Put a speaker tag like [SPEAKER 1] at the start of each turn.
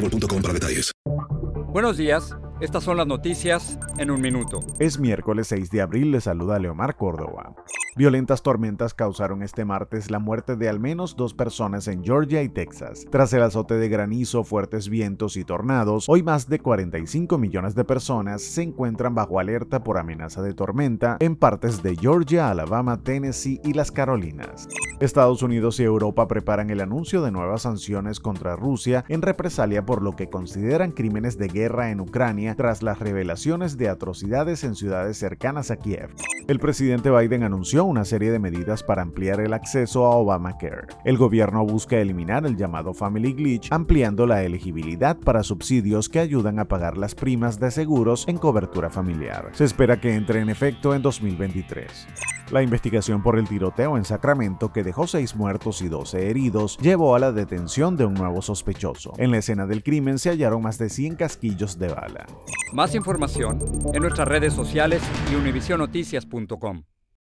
[SPEAKER 1] boostmobile.com para detalles.
[SPEAKER 2] Buenos días. Estas son las noticias en un minuto.
[SPEAKER 3] Es miércoles 6 de abril, le saluda Leomar Córdoba. Violentas tormentas causaron este martes la muerte de al menos dos personas en Georgia y Texas. Tras el azote de granizo, fuertes vientos y tornados, hoy más de 45 millones de personas se encuentran bajo alerta por amenaza de tormenta en partes de Georgia, Alabama, Tennessee y las Carolinas. Estados Unidos y Europa preparan el anuncio de nuevas sanciones contra Rusia en represalia por lo que consideran crímenes de guerra en Ucrania tras las revelaciones de atrocidades en ciudades cercanas a Kiev. El presidente Biden anunció una serie de medidas para ampliar el acceso a Obamacare. El gobierno busca eliminar el llamado Family Glitch, ampliando la elegibilidad para subsidios que ayudan a pagar las primas de seguros en cobertura familiar. Se espera que entre en efecto en 2023. La investigación por el tiroteo en Sacramento, que dejó seis muertos y 12 heridos, llevó a la detención de un nuevo sospechoso. En la escena del crimen se hallaron más de 100 casquillos de bala.
[SPEAKER 2] Más información en nuestras redes sociales y univisionoticias.com.